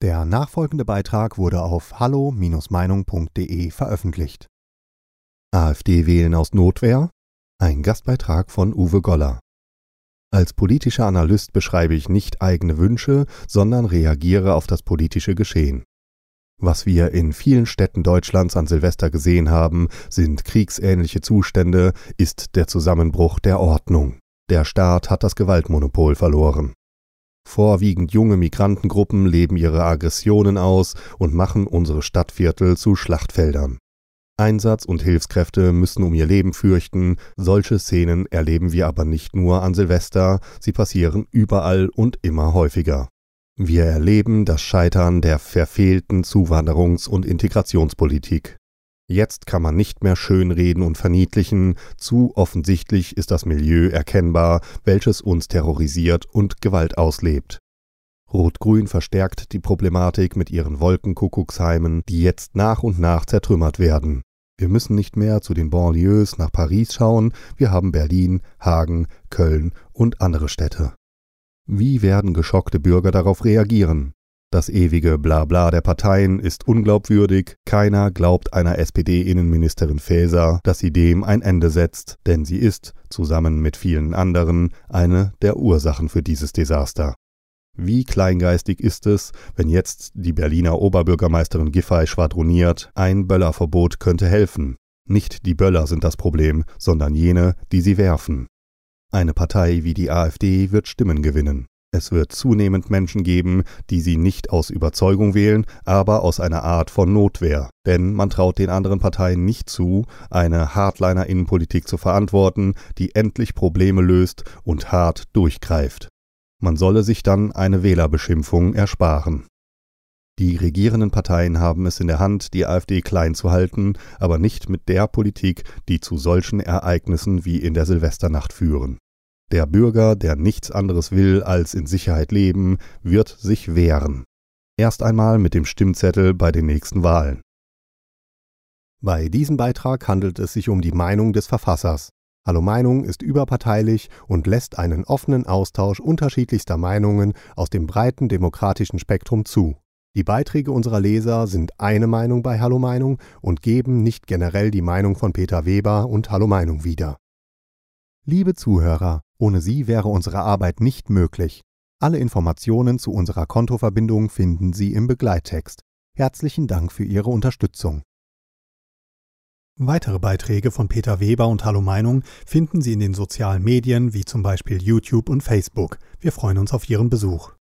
Der nachfolgende Beitrag wurde auf hallo-meinung.de veröffentlicht. AfD wählen aus Notwehr? Ein Gastbeitrag von Uwe Goller. Als politischer Analyst beschreibe ich nicht eigene Wünsche, sondern reagiere auf das politische Geschehen. Was wir in vielen Städten Deutschlands an Silvester gesehen haben, sind kriegsähnliche Zustände, ist der Zusammenbruch der Ordnung. Der Staat hat das Gewaltmonopol verloren. Vorwiegend junge Migrantengruppen leben ihre Aggressionen aus und machen unsere Stadtviertel zu Schlachtfeldern. Einsatz und Hilfskräfte müssen um ihr Leben fürchten, solche Szenen erleben wir aber nicht nur an Silvester, sie passieren überall und immer häufiger. Wir erleben das Scheitern der verfehlten Zuwanderungs- und Integrationspolitik. Jetzt kann man nicht mehr schönreden und verniedlichen, zu offensichtlich ist das Milieu erkennbar, welches uns terrorisiert und Gewalt auslebt. Rot-Grün verstärkt die Problematik mit ihren Wolkenkuckucksheimen, die jetzt nach und nach zertrümmert werden. Wir müssen nicht mehr zu den Banlieues nach Paris schauen, wir haben Berlin, Hagen, Köln und andere Städte. Wie werden geschockte Bürger darauf reagieren? Das ewige Blabla der Parteien ist unglaubwürdig, keiner glaubt einer SPD-Innenministerin Faeser, dass sie dem ein Ende setzt, denn sie ist, zusammen mit vielen anderen, eine der Ursachen für dieses Desaster. Wie kleingeistig ist es, wenn jetzt die Berliner Oberbürgermeisterin Giffey schwadroniert, ein Böllerverbot könnte helfen. Nicht die Böller sind das Problem, sondern jene, die sie werfen. Eine Partei wie die AfD wird Stimmen gewinnen. Es wird zunehmend Menschen geben, die sie nicht aus Überzeugung wählen, aber aus einer Art von Notwehr. Denn man traut den anderen Parteien nicht zu, eine Hardliner-Innenpolitik zu verantworten, die endlich Probleme löst und hart durchgreift. Man solle sich dann eine Wählerbeschimpfung ersparen. Die regierenden Parteien haben es in der Hand, die AfD klein zu halten, aber nicht mit der Politik, die zu solchen Ereignissen wie in der Silvesternacht führen. Der Bürger, der nichts anderes will als in Sicherheit leben, wird sich wehren. Erst einmal mit dem Stimmzettel bei den nächsten Wahlen. Bei diesem Beitrag handelt es sich um die Meinung des Verfassers. Hallo Meinung ist überparteilich und lässt einen offenen Austausch unterschiedlichster Meinungen aus dem breiten demokratischen Spektrum zu. Die Beiträge unserer Leser sind eine Meinung bei Hallo Meinung und geben nicht generell die Meinung von Peter Weber und Hallo Meinung wieder. Liebe Zuhörer, ohne Sie wäre unsere Arbeit nicht möglich. Alle Informationen zu unserer Kontoverbindung finden Sie im Begleittext. Herzlichen Dank für Ihre Unterstützung. Weitere Beiträge von Peter Weber und Hallo Meinung finden Sie in den sozialen Medien wie zum Beispiel YouTube und Facebook. Wir freuen uns auf Ihren Besuch.